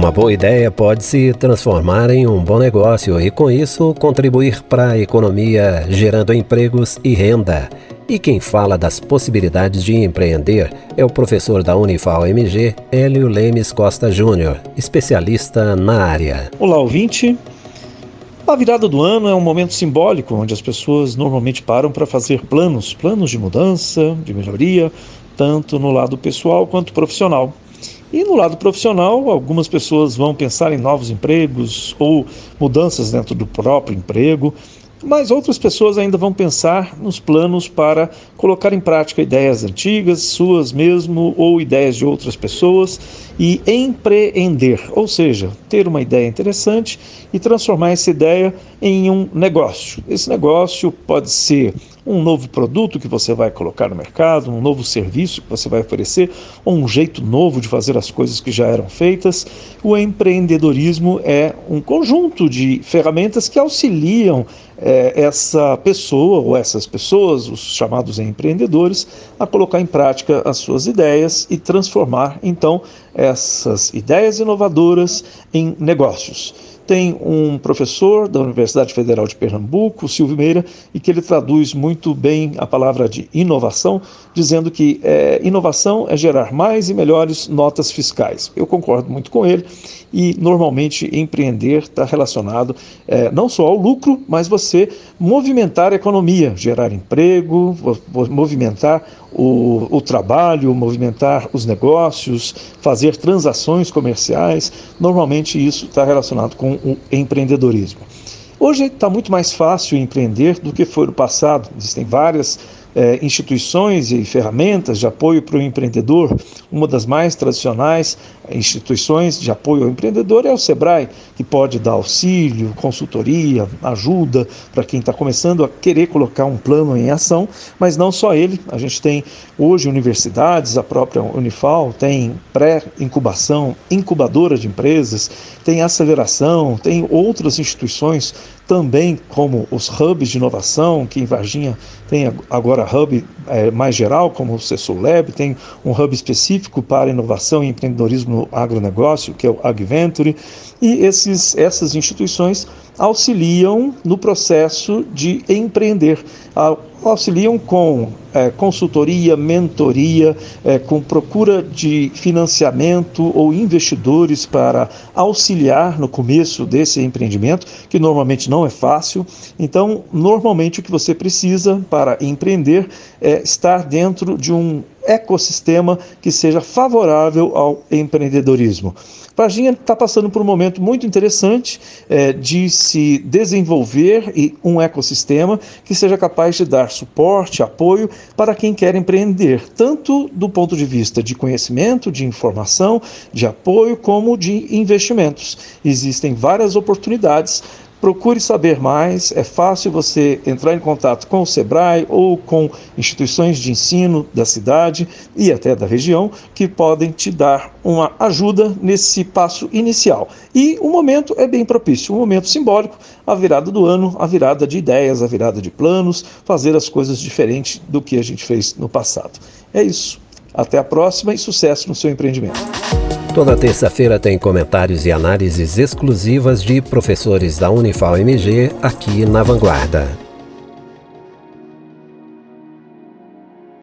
Uma boa ideia pode se transformar em um bom negócio e, com isso, contribuir para a economia, gerando empregos e renda. E quem fala das possibilidades de empreender é o professor da Unifal MG, Hélio Lemes Costa Júnior, especialista na área. Olá, ouvinte. A virada do ano é um momento simbólico onde as pessoas normalmente param para fazer planos, planos de mudança, de melhoria, tanto no lado pessoal quanto profissional. E no lado profissional, algumas pessoas vão pensar em novos empregos ou mudanças dentro do próprio emprego, mas outras pessoas ainda vão pensar nos planos para colocar em prática ideias antigas, suas mesmo, ou ideias de outras pessoas e empreender, ou seja, ter uma ideia interessante e transformar essa ideia em um negócio. Esse negócio pode ser um novo produto que você vai colocar no mercado, um novo serviço que você vai oferecer, ou um jeito novo de fazer as coisas que já eram feitas. O empreendedorismo é um conjunto de ferramentas que auxiliam é, essa pessoa ou essas pessoas, os chamados empreendedores, a colocar em prática as suas ideias e transformar então essas ideias inovadoras em negócios tem um professor da Universidade Federal de Pernambuco, Silvio Meira, e que ele traduz muito bem a palavra de inovação, dizendo que é, inovação é gerar mais e melhores notas fiscais. Eu concordo muito com ele e normalmente empreender está relacionado é, não só ao lucro, mas você movimentar a economia, gerar emprego, movimentar o, o trabalho, movimentar os negócios, fazer transações comerciais. Normalmente isso está relacionado com o empreendedorismo. Hoje está muito mais fácil empreender do que foi no passado. Existem várias é, instituições e ferramentas de apoio para o empreendedor. Uma das mais tradicionais instituições de apoio ao empreendedor é o SEBRAE, que pode dar auxílio, consultoria, ajuda para quem está começando a querer colocar um plano em ação, mas não só ele. A gente tem hoje universidades, a própria Unifal tem pré-incubação, incubadora de empresas, tem aceleração, tem outras instituições também como os hubs de inovação, que em Varginha tem agora hub é, mais geral, como o CESULEB, tem um hub específico para inovação e empreendedorismo no agronegócio, que é o AgVenture, e esses, essas instituições auxiliam no processo de empreender, auxiliam com é, consultoria, mentoria, é, com procura de financiamento ou investidores para auxiliar no começo desse empreendimento, que normalmente não é fácil. Então, normalmente o que você precisa para empreender é estar dentro de um ecossistema que seja favorável ao empreendedorismo. Varginha está passando por um momento muito interessante é, de se desenvolver e um ecossistema que seja capaz de dar suporte, apoio para quem quer empreender, tanto do ponto de vista de conhecimento, de informação, de apoio, como de investimentos. Existem várias oportunidades Procure saber mais, é fácil você entrar em contato com o SEBRAE ou com instituições de ensino da cidade e até da região que podem te dar uma ajuda nesse passo inicial. E o momento é bem propício, um momento simbólico, a virada do ano, a virada de ideias, a virada de planos, fazer as coisas diferentes do que a gente fez no passado. É isso. Até a próxima e sucesso no seu empreendimento. Toda terça-feira tem comentários e análises exclusivas de professores da Unifal MG aqui na Vanguarda.